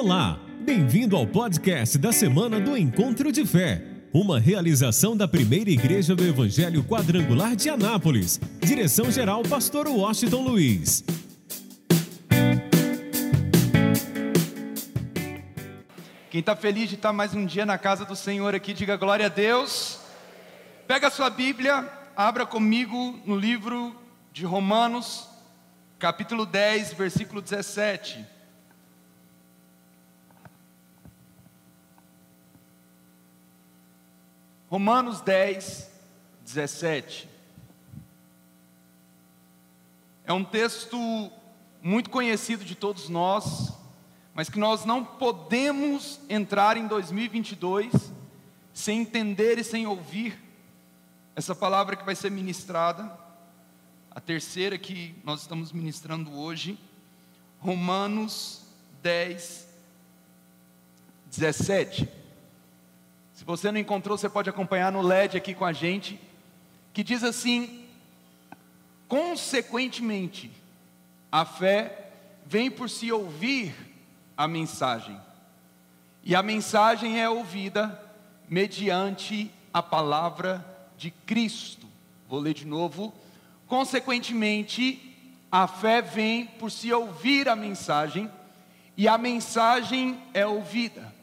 Olá, bem-vindo ao podcast da semana do Encontro de Fé, uma realização da primeira igreja do Evangelho Quadrangular de Anápolis. Direção-geral, Pastor Washington Luiz. Quem está feliz de estar mais um dia na casa do Senhor aqui, diga glória a Deus. Pega a sua Bíblia, abra comigo no livro de Romanos, capítulo 10, versículo 17. Romanos 10, 17. É um texto muito conhecido de todos nós, mas que nós não podemos entrar em 2022 sem entender e sem ouvir essa palavra que vai ser ministrada, a terceira que nós estamos ministrando hoje, Romanos 10, 17. Se você não encontrou, você pode acompanhar no LED aqui com a gente, que diz assim: consequentemente, a fé vem por se ouvir a mensagem, e a mensagem é ouvida mediante a palavra de Cristo. Vou ler de novo. Consequentemente, a fé vem por se ouvir a mensagem, e a mensagem é ouvida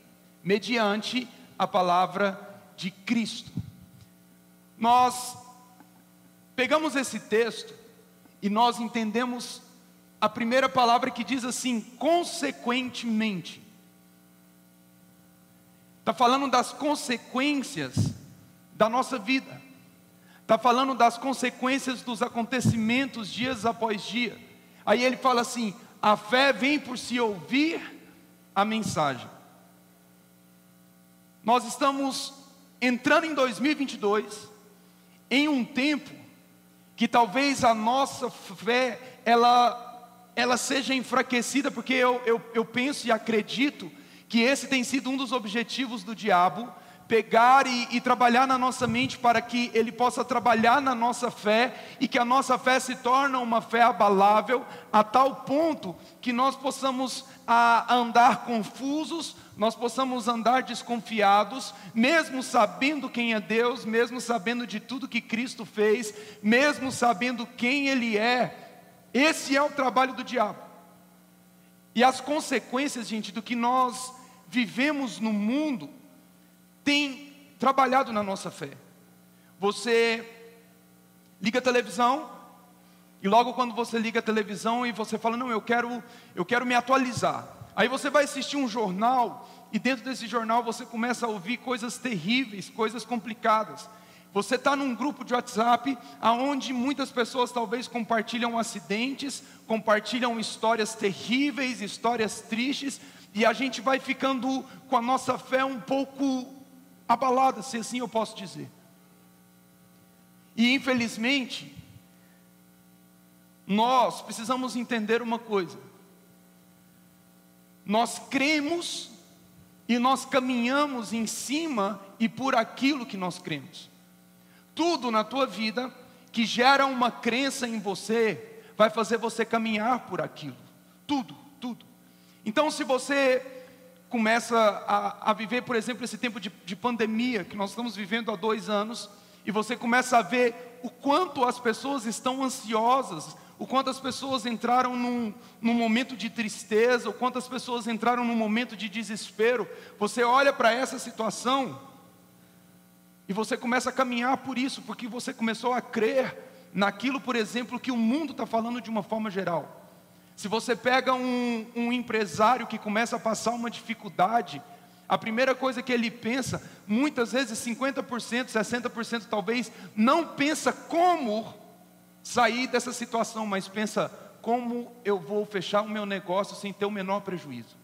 mediante a palavra de Cristo. Nós pegamos esse texto e nós entendemos a primeira palavra que diz assim, consequentemente. Está falando das consequências da nossa vida, está falando das consequências dos acontecimentos dias após dia. Aí ele fala assim: a fé vem por se ouvir a mensagem. Nós estamos entrando em 2022 em um tempo que talvez a nossa fé ela, ela seja enfraquecida, porque eu, eu, eu penso e acredito que esse tem sido um dos objetivos do diabo, pegar e, e, trabalhar na nossa mente para que ele possa trabalhar na nossa fé e que a nossa fé se torne uma fé abalável a tal ponto que nós possamos a, andar confusos nós possamos andar desconfiados, mesmo sabendo quem é Deus, mesmo sabendo de tudo que Cristo fez, mesmo sabendo quem Ele é. Esse é o trabalho do diabo. E as consequências, gente, do que nós vivemos no mundo, tem trabalhado na nossa fé. Você liga a televisão, e logo quando você liga a televisão e você fala, não, eu quero, eu quero me atualizar. Aí você vai assistir um jornal e dentro desse jornal você começa a ouvir coisas terríveis, coisas complicadas. Você está num grupo de WhatsApp aonde muitas pessoas talvez compartilham acidentes, compartilham histórias terríveis, histórias tristes, e a gente vai ficando com a nossa fé um pouco abalada, se assim eu posso dizer. E infelizmente, nós precisamos entender uma coisa: nós cremos e nós caminhamos em cima e por aquilo que nós cremos. Tudo na tua vida que gera uma crença em você, vai fazer você caminhar por aquilo. Tudo, tudo. Então, se você começa a, a viver, por exemplo, esse tempo de, de pandemia que nós estamos vivendo há dois anos, e você começa a ver o quanto as pessoas estão ansiosas o quanto as pessoas entraram num, num momento de tristeza, o quanto as pessoas entraram num momento de desespero. Você olha para essa situação e você começa a caminhar por isso, porque você começou a crer naquilo, por exemplo, que o mundo está falando de uma forma geral. Se você pega um, um empresário que começa a passar uma dificuldade, a primeira coisa que ele pensa, muitas vezes 50%, 60% talvez, não pensa como sair dessa situação, mas pensa como eu vou fechar o meu negócio sem ter o menor prejuízo.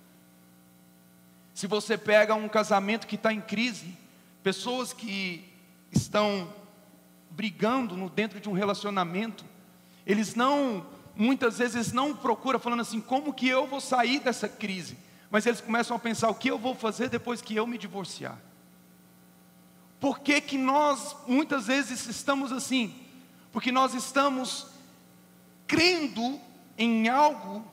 Se você pega um casamento que está em crise, pessoas que estão brigando no dentro de um relacionamento, eles não, muitas vezes não procuram falando assim, como que eu vou sair dessa crise? Mas eles começam a pensar, o que eu vou fazer depois que eu me divorciar? Por que que nós, muitas vezes, estamos assim? Porque nós estamos crendo em algo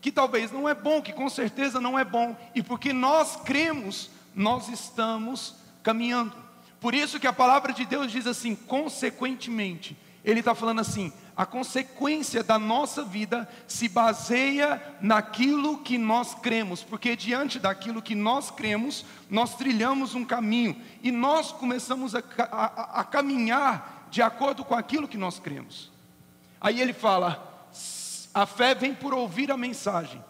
que talvez não é bom, que com certeza não é bom, e porque nós cremos, nós estamos caminhando. Por isso que a palavra de Deus diz assim, consequentemente, ele está falando assim: a consequência da nossa vida se baseia naquilo que nós cremos, porque diante daquilo que nós cremos, nós trilhamos um caminho. E nós começamos a, a, a caminhar de acordo com aquilo que nós cremos. Aí ele fala: a fé vem por ouvir a mensagem.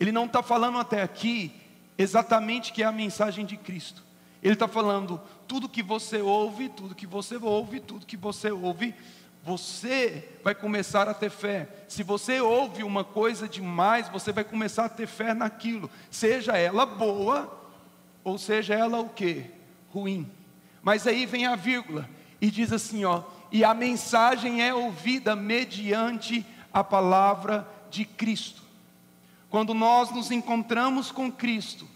Ele não está falando até aqui exatamente que é a mensagem de Cristo. Ele está falando, tudo que você ouve, tudo que você ouve, tudo que você ouve, você vai começar a ter fé. Se você ouve uma coisa demais, você vai começar a ter fé naquilo, seja ela boa ou seja ela o que? Ruim. Mas aí vem a vírgula e diz assim, ó, e a mensagem é ouvida mediante a palavra de Cristo. Quando nós nos encontramos com Cristo,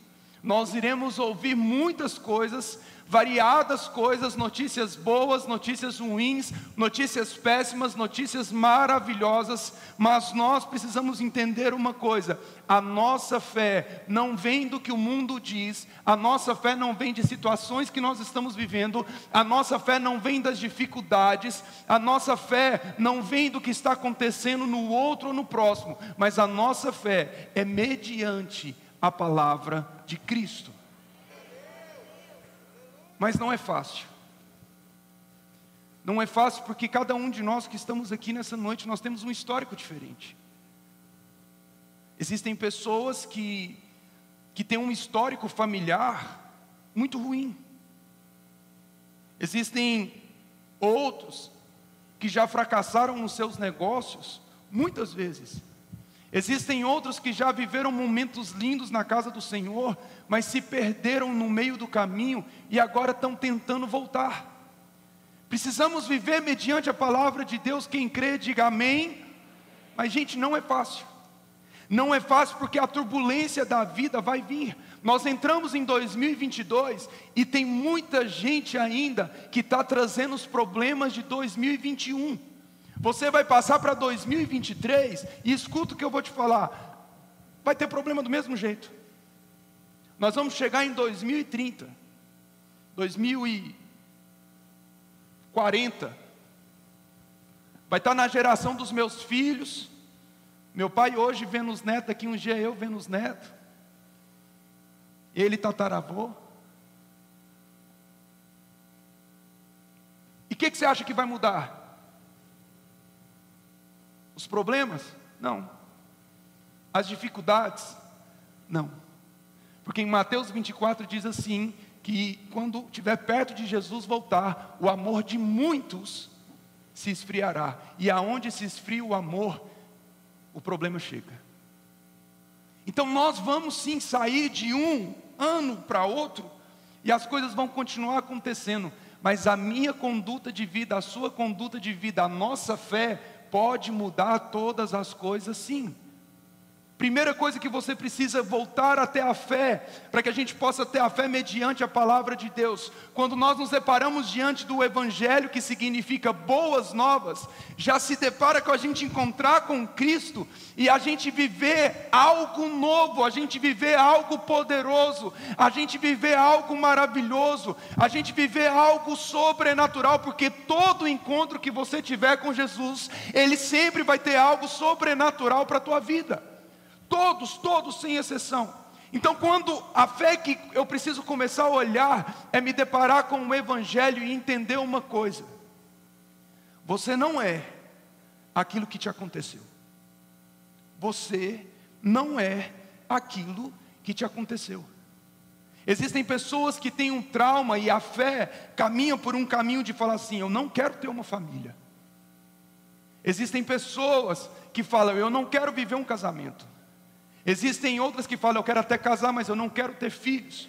nós iremos ouvir muitas coisas, variadas coisas, notícias boas, notícias ruins, notícias péssimas, notícias maravilhosas, mas nós precisamos entender uma coisa: a nossa fé não vem do que o mundo diz, a nossa fé não vem de situações que nós estamos vivendo, a nossa fé não vem das dificuldades, a nossa fé não vem do que está acontecendo no outro ou no próximo, mas a nossa fé é mediante a palavra de Cristo. Mas não é fácil. Não é fácil porque cada um de nós que estamos aqui nessa noite, nós temos um histórico diferente. Existem pessoas que, que têm um histórico familiar muito ruim. Existem outros que já fracassaram nos seus negócios muitas vezes. Existem outros que já viveram momentos lindos na casa do Senhor, mas se perderam no meio do caminho e agora estão tentando voltar. Precisamos viver mediante a palavra de Deus. Quem crê, diga amém. Mas, gente, não é fácil. Não é fácil porque a turbulência da vida vai vir. Nós entramos em 2022 e tem muita gente ainda que está trazendo os problemas de 2021. Você vai passar para 2023 e escuta o que eu vou te falar. Vai ter problema do mesmo jeito. Nós vamos chegar em 2030, 2040. Vai estar na geração dos meus filhos. Meu pai hoje vendo os netos, aqui um dia eu vendo os netos. Ele tataravô. E o que, que você acha que vai mudar? Os problemas? Não. As dificuldades? Não. Porque em Mateus 24 diz assim: que quando estiver perto de Jesus voltar, o amor de muitos se esfriará. E aonde se esfria o amor, o problema chega. Então nós vamos sim sair de um ano para outro, e as coisas vão continuar acontecendo, mas a minha conduta de vida, a sua conduta de vida, a nossa fé pode mudar todas as coisas, sim. Primeira coisa que você precisa voltar até a fé, para que a gente possa ter a fé mediante a palavra de Deus. Quando nós nos deparamos diante do Evangelho, que significa boas novas, já se depara com a gente encontrar com Cristo e a gente viver algo novo, a gente viver algo poderoso, a gente viver algo maravilhoso, a gente viver algo sobrenatural, porque todo encontro que você tiver com Jesus, ele sempre vai ter algo sobrenatural para a tua vida. Todos, todos sem exceção. Então, quando a fé que eu preciso começar a olhar é me deparar com o Evangelho e entender uma coisa: você não é aquilo que te aconteceu, você não é aquilo que te aconteceu. Existem pessoas que têm um trauma e a fé caminha por um caminho de falar assim: eu não quero ter uma família. Existem pessoas que falam: eu não quero viver um casamento. Existem outras que falam, eu quero até casar, mas eu não quero ter filhos.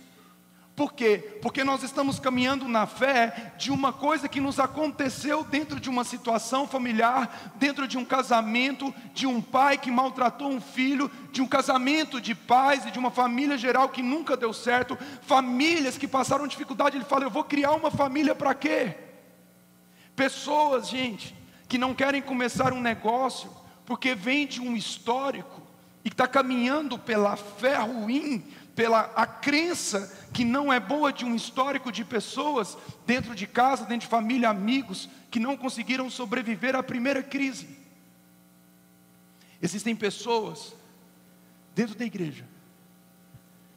Por quê? Porque nós estamos caminhando na fé de uma coisa que nos aconteceu dentro de uma situação familiar, dentro de um casamento, de um pai que maltratou um filho, de um casamento de pais e de uma família geral que nunca deu certo, famílias que passaram dificuldade. Ele fala: Eu vou criar uma família para quê? Pessoas, gente, que não querem começar um negócio, porque vem de um histórico e está caminhando pela fé ruim, pela a crença que não é boa de um histórico de pessoas dentro de casa, dentro de família, amigos, que não conseguiram sobreviver à primeira crise. Existem pessoas dentro da igreja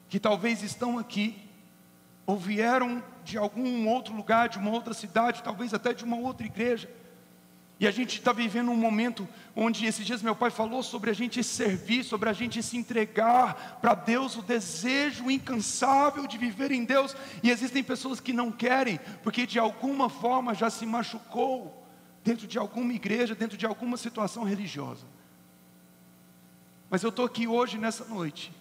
que talvez estão aqui ou vieram de algum outro lugar, de uma outra cidade, talvez até de uma outra igreja. E a gente está vivendo um momento onde esses dias meu pai falou sobre a gente servir, sobre a gente se entregar para Deus, o desejo incansável de viver em Deus. E existem pessoas que não querem, porque de alguma forma já se machucou dentro de alguma igreja, dentro de alguma situação religiosa. Mas eu estou aqui hoje, nessa noite,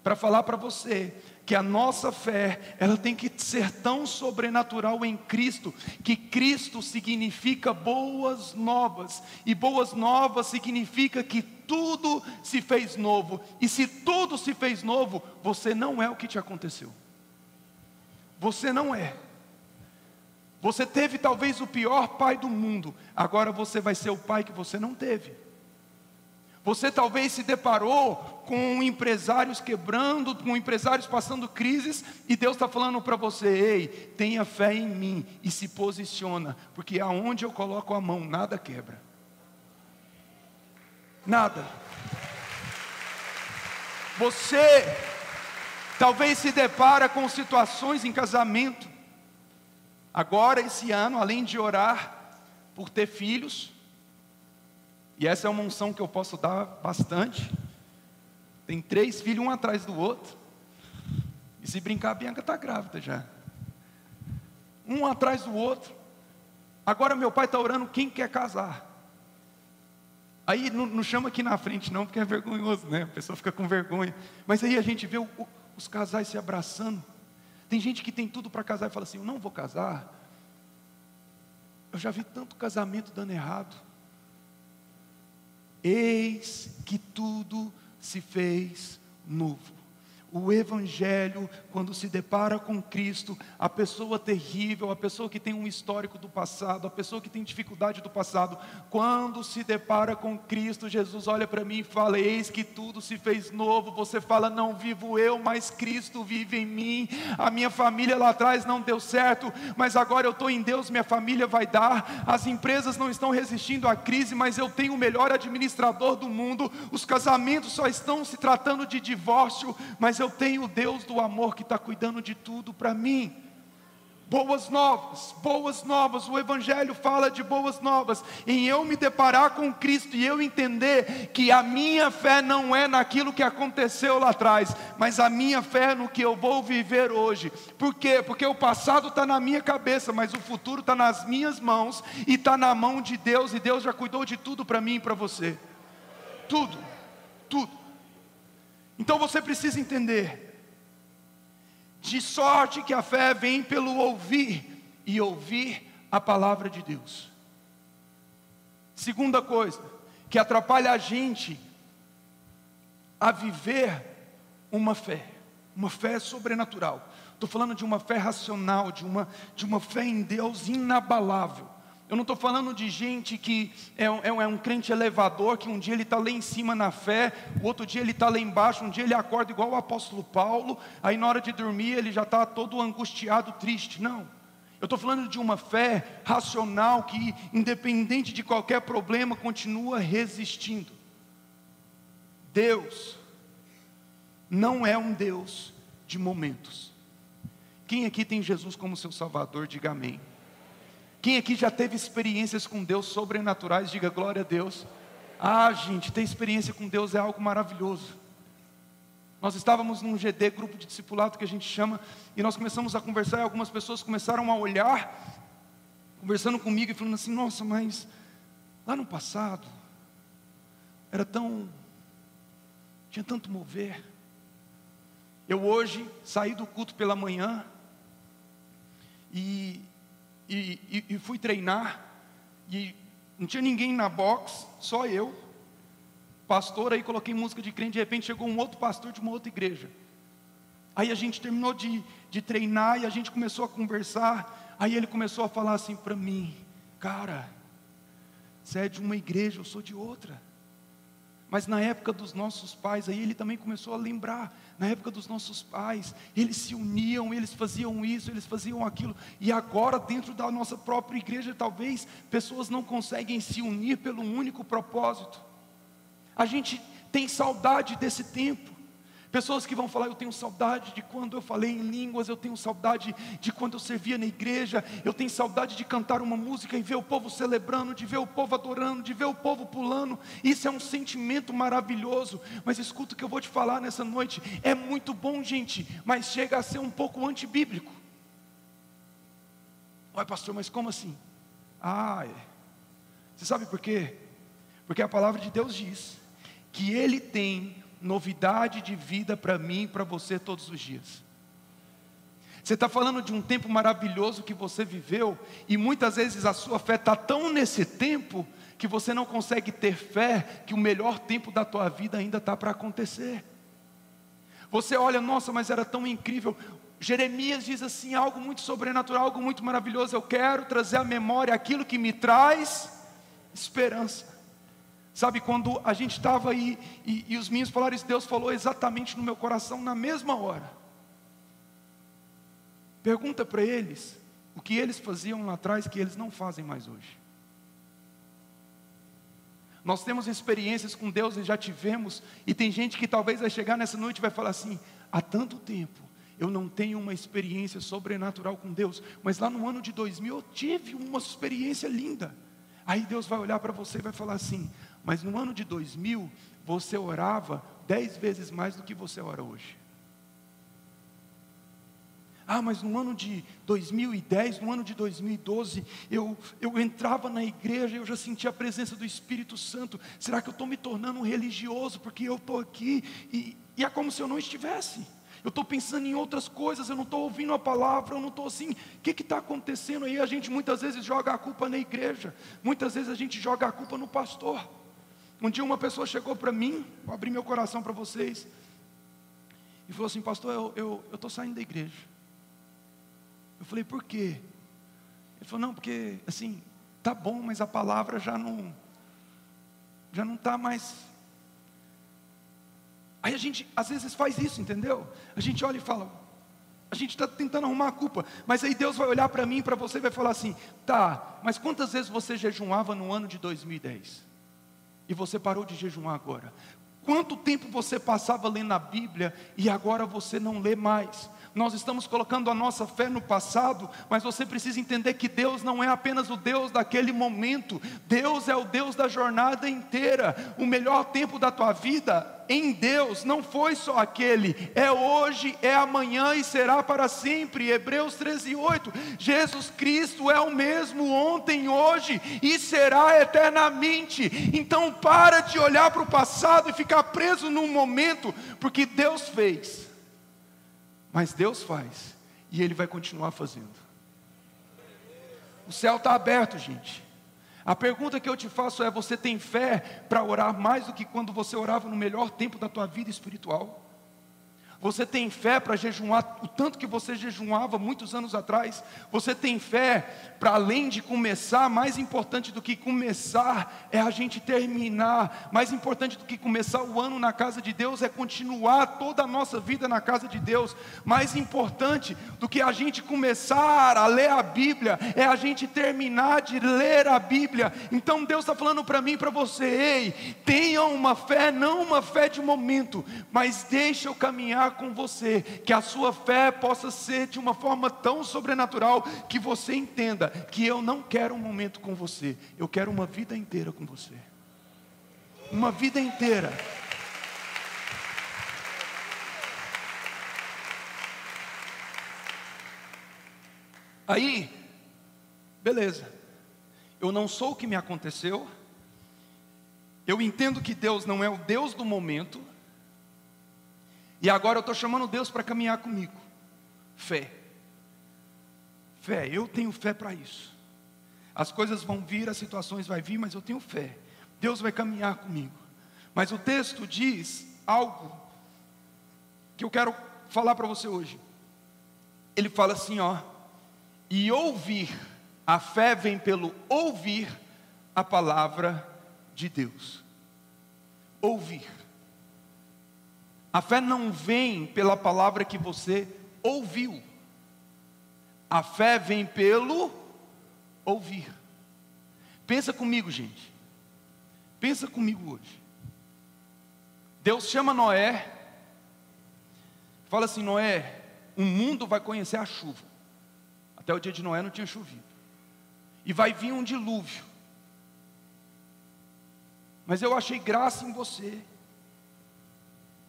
para falar para você que a nossa fé, ela tem que ser tão sobrenatural em Cristo, que Cristo significa boas novas, e boas novas significa que tudo se fez novo, e se tudo se fez novo, você não é o que te aconteceu. Você não é. Você teve talvez o pior pai do mundo, agora você vai ser o pai que você não teve. Você talvez se deparou com empresários quebrando, com empresários passando crises, e Deus está falando para você: ei, tenha fé em mim e se posiciona, porque aonde eu coloco a mão, nada quebra. Nada. Você talvez se depara com situações em casamento. Agora, esse ano, além de orar por ter filhos, e essa é uma unção que eu posso dar bastante. Tem três filhos, um atrás do outro. E se brincar, a Bianca está grávida já. Um atrás do outro. Agora meu pai está orando quem quer casar. Aí não, não, chama aqui na frente, não, porque é vergonhoso, né? A pessoa fica com vergonha. Mas aí a gente vê o, o, os casais se abraçando. Tem gente que tem tudo para casar e fala assim: Eu não vou casar. Eu já vi tanto casamento dando errado. Eis que tudo se fez novo o Evangelho, quando se depara com Cristo, a pessoa terrível, a pessoa que tem um histórico do passado, a pessoa que tem dificuldade do passado, quando se depara com Cristo, Jesus olha para mim e fala: Eis que tudo se fez novo. Você fala: Não vivo eu, mas Cristo vive em mim. A minha família lá atrás não deu certo, mas agora eu estou em Deus, minha família vai dar. As empresas não estão resistindo à crise, mas eu tenho o melhor administrador do mundo. Os casamentos só estão se tratando de divórcio, mas eu tenho o Deus do amor que está cuidando de tudo para mim. Boas novas, boas novas, o Evangelho fala de boas novas, em eu me deparar com Cristo e eu entender que a minha fé não é naquilo que aconteceu lá atrás, mas a minha fé é no que eu vou viver hoje. Por quê? Porque o passado está na minha cabeça, mas o futuro está nas minhas mãos e está na mão de Deus, e Deus já cuidou de tudo para mim e para você. Tudo, tudo. Então você precisa entender, de sorte que a fé vem pelo ouvir e ouvir a palavra de Deus. Segunda coisa, que atrapalha a gente a viver uma fé, uma fé sobrenatural. Estou falando de uma fé racional, de uma, de uma fé em Deus inabalável. Eu não estou falando de gente que é um, é, é um, crente elevador, que um dia ele está lá em cima na fé, o outro dia ele está lá embaixo, um dia ele acorda igual o apóstolo Paulo, aí na hora de dormir ele já está todo angustiado, triste. Não. Eu estou falando de uma fé racional que, independente de qualquer problema, continua resistindo. Deus não é um Deus de momentos. Quem aqui tem Jesus como seu Salvador, diga amém. Quem aqui já teve experiências com Deus sobrenaturais, diga glória a Deus. Ah, gente, ter experiência com Deus é algo maravilhoso. Nós estávamos num GD, grupo de discipulado que a gente chama, e nós começamos a conversar, e algumas pessoas começaram a olhar, conversando comigo e falando assim: nossa, mas lá no passado, era tão. tinha tanto mover. Eu hoje saí do culto pela manhã, e e, e, e fui treinar, e não tinha ninguém na box, só eu, pastor, aí coloquei música de crente, de repente chegou um outro pastor de uma outra igreja. Aí a gente terminou de, de treinar e a gente começou a conversar. Aí ele começou a falar assim para mim: Cara, você é de uma igreja, eu sou de outra. Mas na época dos nossos pais, aí ele também começou a lembrar. Na época dos nossos pais, eles se uniam, eles faziam isso, eles faziam aquilo. E agora, dentro da nossa própria igreja, talvez pessoas não conseguem se unir pelo único propósito. A gente tem saudade desse tempo. Pessoas que vão falar, eu tenho saudade de quando eu falei em línguas, eu tenho saudade de quando eu servia na igreja, eu tenho saudade de cantar uma música e ver o povo celebrando, de ver o povo adorando, de ver o povo pulando. Isso é um sentimento maravilhoso. Mas escuta o que eu vou te falar nessa noite. É muito bom, gente, mas chega a ser um pouco antibíblico. Ué, pastor, mas como assim? Ah, é. Você sabe por quê? Porque a palavra de Deus diz que Ele tem novidade de vida para mim e para você todos os dias. Você está falando de um tempo maravilhoso que você viveu, e muitas vezes a sua fé está tão nesse tempo que você não consegue ter fé que o melhor tempo da tua vida ainda está para acontecer. Você olha, nossa, mas era tão incrível. Jeremias diz assim: algo muito sobrenatural, algo muito maravilhoso. Eu quero trazer à memória aquilo que me traz esperança. Sabe, quando a gente estava aí e, e os meninos falaram isso, Deus falou exatamente no meu coração na mesma hora. Pergunta para eles o que eles faziam lá atrás que eles não fazem mais hoje. Nós temos experiências com Deus e já tivemos, e tem gente que talvez vai chegar nessa noite e vai falar assim: há tanto tempo eu não tenho uma experiência sobrenatural com Deus, mas lá no ano de 2000 eu tive uma experiência linda. Aí Deus vai olhar para você e vai falar assim: mas no ano de 2000, você orava dez vezes mais do que você ora hoje. Ah, mas no ano de 2010, no ano de 2012, eu, eu entrava na igreja e eu já sentia a presença do Espírito Santo. Será que eu estou me tornando um religioso porque eu estou aqui e, e é como se eu não estivesse? Eu estou pensando em outras coisas, eu não estou ouvindo a palavra, eu não estou assim. O que está acontecendo aí? A gente muitas vezes joga a culpa na igreja, muitas vezes a gente joga a culpa no pastor. Um dia uma pessoa chegou para mim, vou abrir meu coração para vocês, e falou assim, pastor, eu estou eu, saindo da igreja. Eu falei, por quê? Ele falou, não, porque assim, tá bom, mas a palavra já não, já não está mais. Aí a gente às vezes faz isso, entendeu? A gente olha e fala, a gente está tentando arrumar a culpa, mas aí Deus vai olhar para mim, para você e vai falar assim: tá, mas quantas vezes você jejuava no ano de 2010? E você parou de jejuar agora? Quanto tempo você passava lendo a Bíblia e agora você não lê mais? Nós estamos colocando a nossa fé no passado, mas você precisa entender que Deus não é apenas o Deus daquele momento, Deus é o Deus da jornada inteira. O melhor tempo da tua vida em Deus não foi só aquele, é hoje, é amanhã e será para sempre. Hebreus 13, 8. Jesus Cristo é o mesmo ontem, hoje e será eternamente. Então para de olhar para o passado e ficar preso num momento, porque Deus fez, mas Deus faz e Ele vai continuar fazendo. O céu está aberto, gente. A pergunta que eu te faço é: você tem fé para orar mais do que quando você orava no melhor tempo da tua vida espiritual? Você tem fé para jejuar o tanto que você jejuava muitos anos atrás? Você tem fé para além de começar, mais importante do que começar é a gente terminar. Mais importante do que começar o ano na casa de Deus é continuar toda a nossa vida na casa de Deus. Mais importante do que a gente começar a ler a Bíblia é a gente terminar de ler a Bíblia. Então Deus está falando para mim, para você, ei, tenha uma fé, não uma fé de momento, mas deixa eu caminhar com você, que a sua fé possa ser de uma forma tão sobrenatural que você entenda que eu não quero um momento com você, eu quero uma vida inteira com você. Uma vida inteira. Aí, beleza. Eu não sou o que me aconteceu. Eu entendo que Deus não é o Deus do momento. E agora eu estou chamando Deus para caminhar comigo. Fé. Fé, eu tenho fé para isso. As coisas vão vir, as situações vão vir, mas eu tenho fé. Deus vai caminhar comigo. Mas o texto diz algo que eu quero falar para você hoje. Ele fala assim, ó, e ouvir, a fé vem pelo ouvir a palavra de Deus. ouvir. A fé não vem pela palavra que você ouviu. A fé vem pelo ouvir. Pensa comigo, gente. Pensa comigo hoje. Deus chama Noé. Fala assim: Noé, o mundo vai conhecer a chuva. Até o dia de Noé não tinha chovido. E vai vir um dilúvio. Mas eu achei graça em você.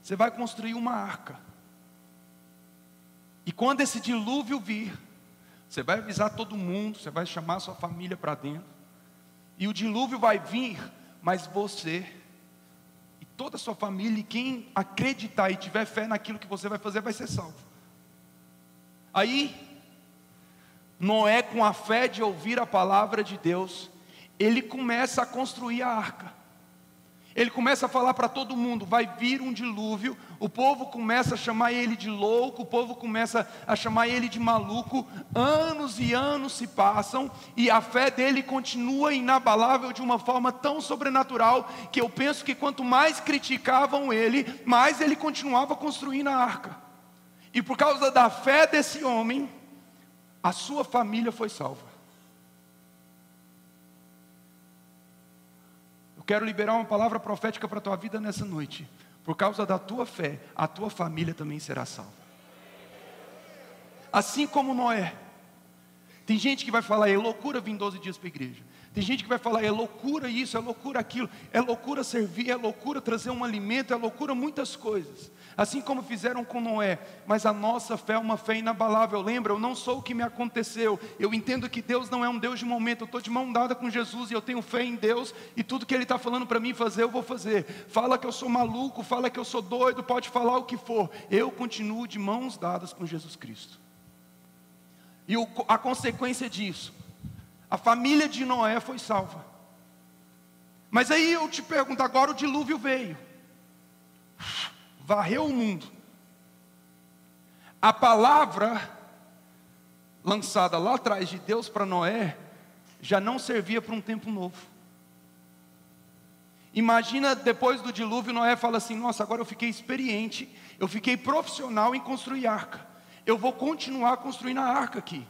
Você vai construir uma arca. E quando esse dilúvio vir, você vai avisar todo mundo, você vai chamar sua família para dentro. E o dilúvio vai vir, mas você e toda a sua família, e quem acreditar e tiver fé naquilo que você vai fazer, vai ser salvo. Aí, Noé, com a fé de ouvir a palavra de Deus, ele começa a construir a arca. Ele começa a falar para todo mundo: vai vir um dilúvio. O povo começa a chamar ele de louco, o povo começa a chamar ele de maluco. Anos e anos se passam e a fé dele continua inabalável de uma forma tão sobrenatural que eu penso que quanto mais criticavam ele, mais ele continuava construindo a arca. E por causa da fé desse homem, a sua família foi salva. Quero liberar uma palavra profética para a tua vida nessa noite. Por causa da tua fé, a tua família também será salva. Assim como Noé. Tem gente que vai falar, é loucura vir 12 dias para a igreja. Tem gente que vai falar, é loucura isso, é loucura aquilo, é loucura servir, é loucura trazer um alimento, é loucura muitas coisas. Assim como fizeram com Noé, mas a nossa fé é uma fé inabalável. Lembra, eu não sou o que me aconteceu. Eu entendo que Deus não é um Deus de momento. Eu estou de mão dada com Jesus e eu tenho fé em Deus. E tudo que Ele está falando para mim fazer, eu vou fazer. Fala que eu sou maluco, fala que eu sou doido, pode falar o que for. Eu continuo de mãos dadas com Jesus Cristo. E o, a consequência disso a família de Noé foi salva. Mas aí eu te pergunto, agora o dilúvio veio, varreu o mundo. A palavra lançada lá atrás de Deus para Noé já não servia para um tempo novo. Imagina depois do dilúvio, Noé fala assim: Nossa, agora eu fiquei experiente, eu fiquei profissional em construir arca. Eu vou continuar construindo a arca aqui.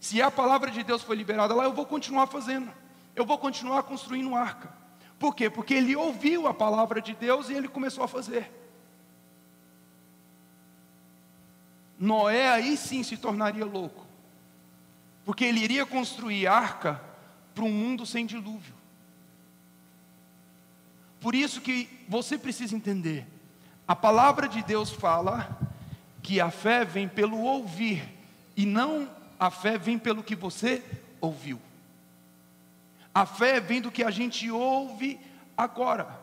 Se a palavra de Deus foi liberada lá, eu vou continuar fazendo. Eu vou continuar construindo arca. Por quê? Porque ele ouviu a palavra de Deus e ele começou a fazer. Noé aí sim se tornaria louco. Porque ele iria construir arca para um mundo sem dilúvio. Por isso que você precisa entender. A palavra de Deus fala que a fé vem pelo ouvir e não a fé vem pelo que você ouviu. A fé vem do que a gente ouve agora.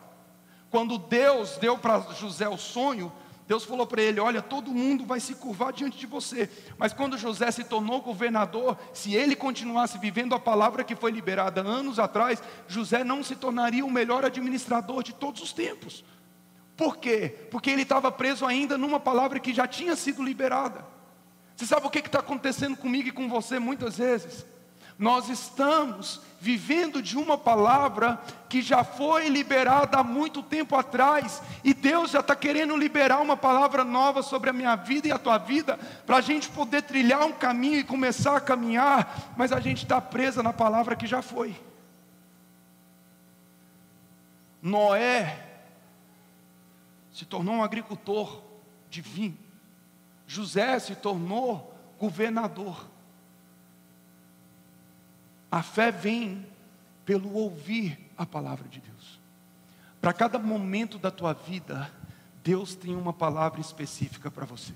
Quando Deus deu para José o sonho, Deus falou para ele: Olha, todo mundo vai se curvar diante de você. Mas quando José se tornou governador, se ele continuasse vivendo a palavra que foi liberada anos atrás, José não se tornaria o melhor administrador de todos os tempos. Por quê? Porque ele estava preso ainda numa palavra que já tinha sido liberada. Você sabe o que está acontecendo comigo e com você muitas vezes? Nós estamos vivendo de uma palavra que já foi liberada há muito tempo atrás, e Deus já está querendo liberar uma palavra nova sobre a minha vida e a tua vida, para a gente poder trilhar um caminho e começar a caminhar, mas a gente está presa na palavra que já foi. Noé se tornou um agricultor de vinho. José se tornou governador. A fé vem pelo ouvir a palavra de Deus. Para cada momento da tua vida, Deus tem uma palavra específica para você.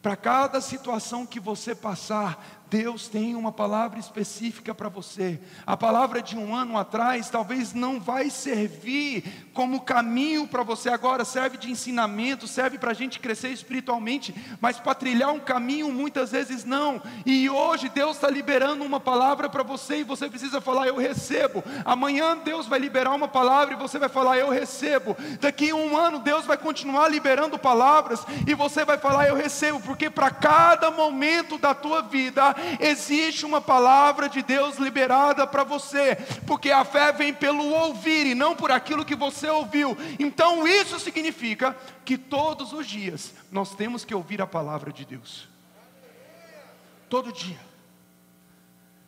Para cada situação que você passar, Deus tem uma palavra específica para você. A palavra de um ano atrás talvez não vai servir como caminho para você agora, serve de ensinamento, serve para a gente crescer espiritualmente, mas para trilhar um caminho muitas vezes não. E hoje Deus está liberando uma palavra para você e você precisa falar: Eu recebo. Amanhã Deus vai liberar uma palavra e você vai falar: Eu recebo. Daqui a um ano Deus vai continuar liberando palavras e você vai falar: Eu recebo, porque para cada momento da tua vida, existe uma palavra de Deus liberada para você, porque a fé vem pelo ouvir e não por aquilo que você ouviu. Então isso significa que todos os dias nós temos que ouvir a palavra de Deus. Todo dia.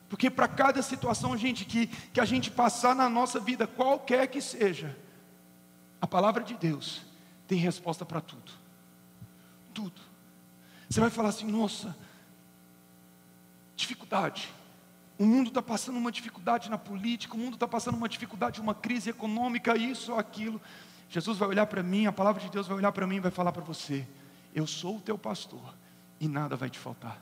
Porque para cada situação, gente, que, que a gente passar na nossa vida, qualquer que seja, a palavra de Deus tem resposta para tudo. Tudo. Você vai falar assim, nossa, dificuldade. O mundo está passando uma dificuldade na política, o mundo está passando uma dificuldade, uma crise econômica, isso ou aquilo. Jesus vai olhar para mim, a palavra de Deus vai olhar para mim e vai falar para você: Eu sou o teu pastor e nada vai te faltar.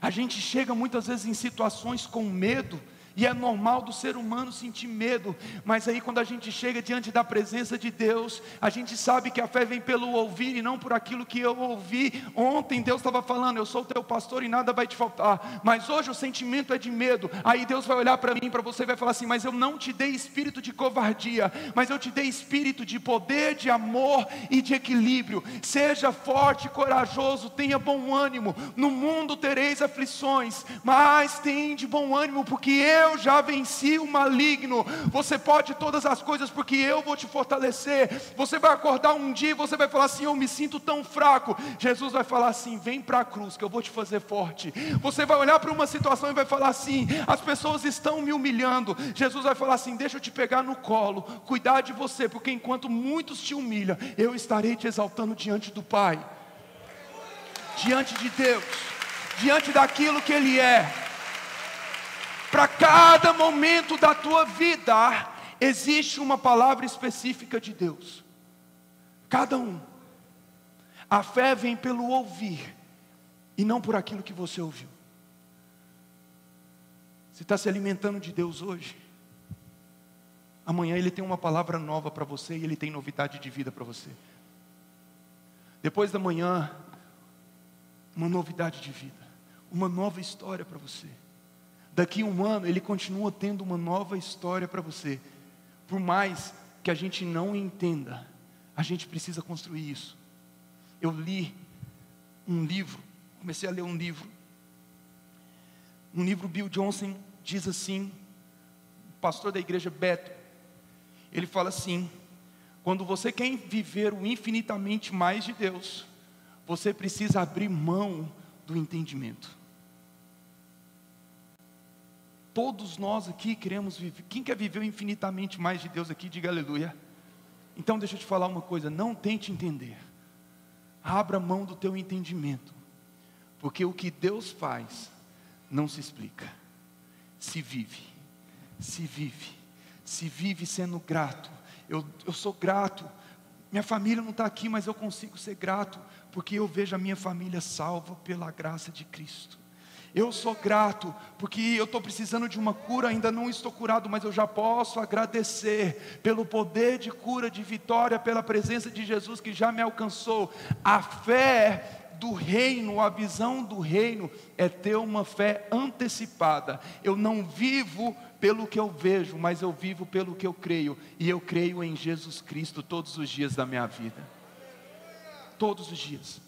A gente chega muitas vezes em situações com medo, e é normal do ser humano sentir medo, mas aí quando a gente chega diante da presença de Deus, a gente sabe que a fé vem pelo ouvir e não por aquilo que eu ouvi. Ontem Deus estava falando, eu sou teu pastor e nada vai te faltar, mas hoje o sentimento é de medo. Aí Deus vai olhar para mim, para você e vai falar assim: Mas eu não te dei espírito de covardia, mas eu te dei espírito de poder, de amor e de equilíbrio. Seja forte, corajoso, tenha bom ânimo. No mundo tereis aflições, mas tem de bom ânimo, porque eu eu já venci o maligno. Você pode todas as coisas porque eu vou te fortalecer. Você vai acordar um dia e você vai falar assim: Eu me sinto tão fraco. Jesus vai falar assim: Vem para a cruz que eu vou te fazer forte. Você vai olhar para uma situação e vai falar assim: As pessoas estão me humilhando. Jesus vai falar assim: Deixa eu te pegar no colo, cuidar de você, porque enquanto muitos te humilham, eu estarei te exaltando diante do Pai, diante de Deus, diante daquilo que Ele é. Para cada momento da tua vida, existe uma palavra específica de Deus. Cada um. A fé vem pelo ouvir e não por aquilo que você ouviu. Você está se alimentando de Deus hoje? Amanhã Ele tem uma palavra nova para você e Ele tem novidade de vida para você. Depois da manhã, uma novidade de vida, uma nova história para você. Daqui a um ano, ele continua tendo uma nova história para você. Por mais que a gente não entenda, a gente precisa construir isso. Eu li um livro, comecei a ler um livro. Um livro, Bill Johnson diz assim, pastor da igreja Beto, ele fala assim: quando você quer viver o infinitamente mais de Deus, você precisa abrir mão do entendimento. Todos nós aqui queremos viver. Quem quer viver infinitamente mais de Deus aqui, diga aleluia. Então deixa eu te falar uma coisa, não tente entender. Abra mão do teu entendimento. Porque o que Deus faz não se explica. Se vive. Se vive. Se vive sendo grato. Eu, eu sou grato. Minha família não está aqui, mas eu consigo ser grato, porque eu vejo a minha família salva pela graça de Cristo. Eu sou grato, porque eu estou precisando de uma cura, ainda não estou curado, mas eu já posso agradecer pelo poder de cura, de vitória, pela presença de Jesus que já me alcançou. A fé do reino, a visão do reino é ter uma fé antecipada. Eu não vivo pelo que eu vejo, mas eu vivo pelo que eu creio, e eu creio em Jesus Cristo todos os dias da minha vida. Todos os dias.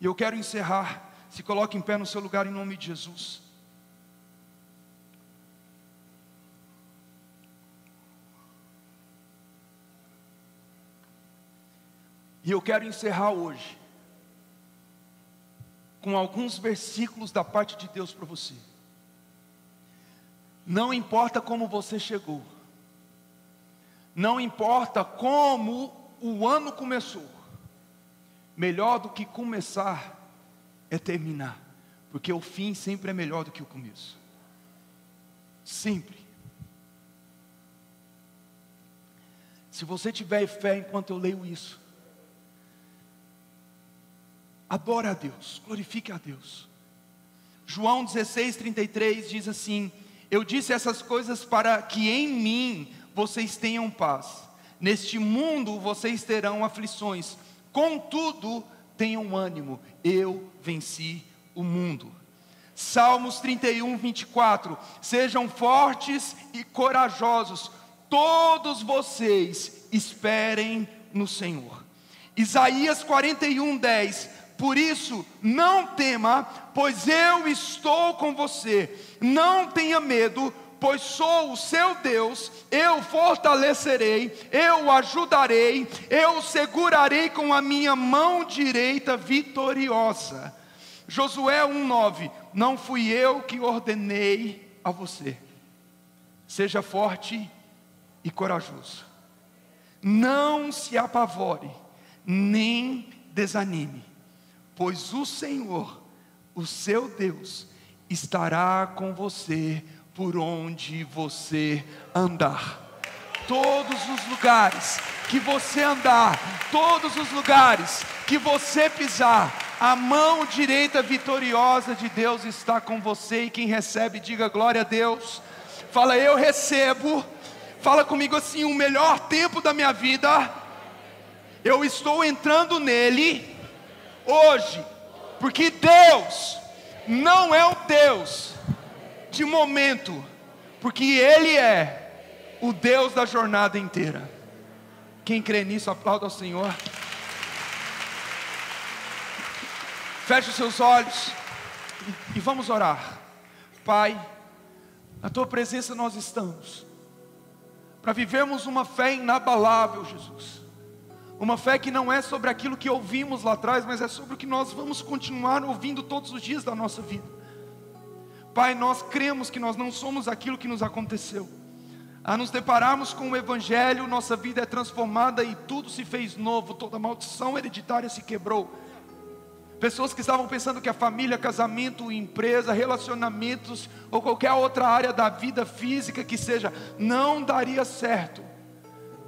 E eu quero encerrar se coloque em pé no seu lugar em nome de Jesus. E eu quero encerrar hoje com alguns versículos da parte de Deus para você. Não importa como você chegou, não importa como o ano começou, melhor do que começar é terminar, porque o fim sempre é melhor do que o começo. Sempre. Se você tiver fé enquanto eu leio isso, adore a Deus, glorifique a Deus. João 16, 33 diz assim: Eu disse essas coisas para que em mim vocês tenham paz. Neste mundo vocês terão aflições, contudo, tenham ânimo, eu venci o mundo. Salmos 31, 24: Sejam fortes e corajosos, todos vocês esperem no Senhor. Isaías 41, 10: Por isso, não tema, pois eu estou com você. Não tenha medo, pois sou o seu Deus, eu fortalecerei, eu ajudarei, eu segurarei com a minha mão direita vitoriosa. Josué 1,9: Não fui eu que ordenei a você, seja forte e corajoso, não se apavore, nem desanime, pois o Senhor, o seu Deus, estará com você por onde você andar. Todos os lugares que você andar, todos os lugares que você pisar, a mão direita vitoriosa de Deus está com você. E quem recebe, diga glória a Deus. Fala, eu recebo. Fala comigo assim: o melhor tempo da minha vida, eu estou entrando nele hoje, porque Deus não é um Deus de momento, porque Ele é o Deus da jornada inteira. Quem crê nisso, aplauda ao Senhor. Feche os seus olhos e, vamos orar. Pai, na Tua presença nós estamos, para vivermos uma fé inabalável, Jesus. Uma fé que não é sobre aquilo que ouvimos lá atrás, mas é sobre o que nós vamos continuar ouvindo todos os dias da nossa vida. Pai, nós cremos que nós não somos aquilo que nos aconteceu. A nos depararmos com o Evangelho, nossa vida é transformada e tudo se fez novo, toda maldição hereditária se quebrou. Pessoas que estavam pensando que a família, casamento, empresa, relacionamentos ou qualquer outra área da vida física que seja, não daria certo.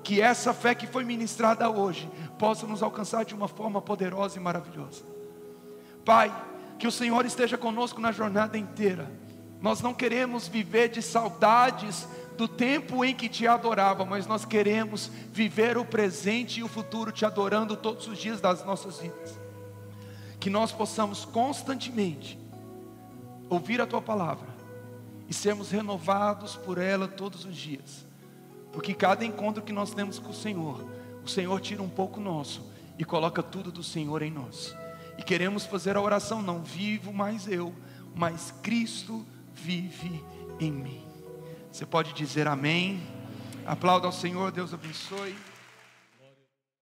Que essa fé que foi ministrada hoje possa nos alcançar de uma forma poderosa e maravilhosa. Pai, que o Senhor esteja conosco na jornada inteira. Nós não queremos viver de saudades do tempo em que te adorava, mas nós queremos viver o presente e o futuro te adorando todos os dias das nossas vidas. Que nós possamos constantemente ouvir a tua palavra e sermos renovados por ela todos os dias. Porque cada encontro que nós temos com o Senhor, o Senhor tira um pouco nosso e coloca tudo do Senhor em nós. E queremos fazer a oração, não vivo mais eu, mas Cristo vive em mim. Você pode dizer amém. Aplauda ao Senhor, Deus abençoe.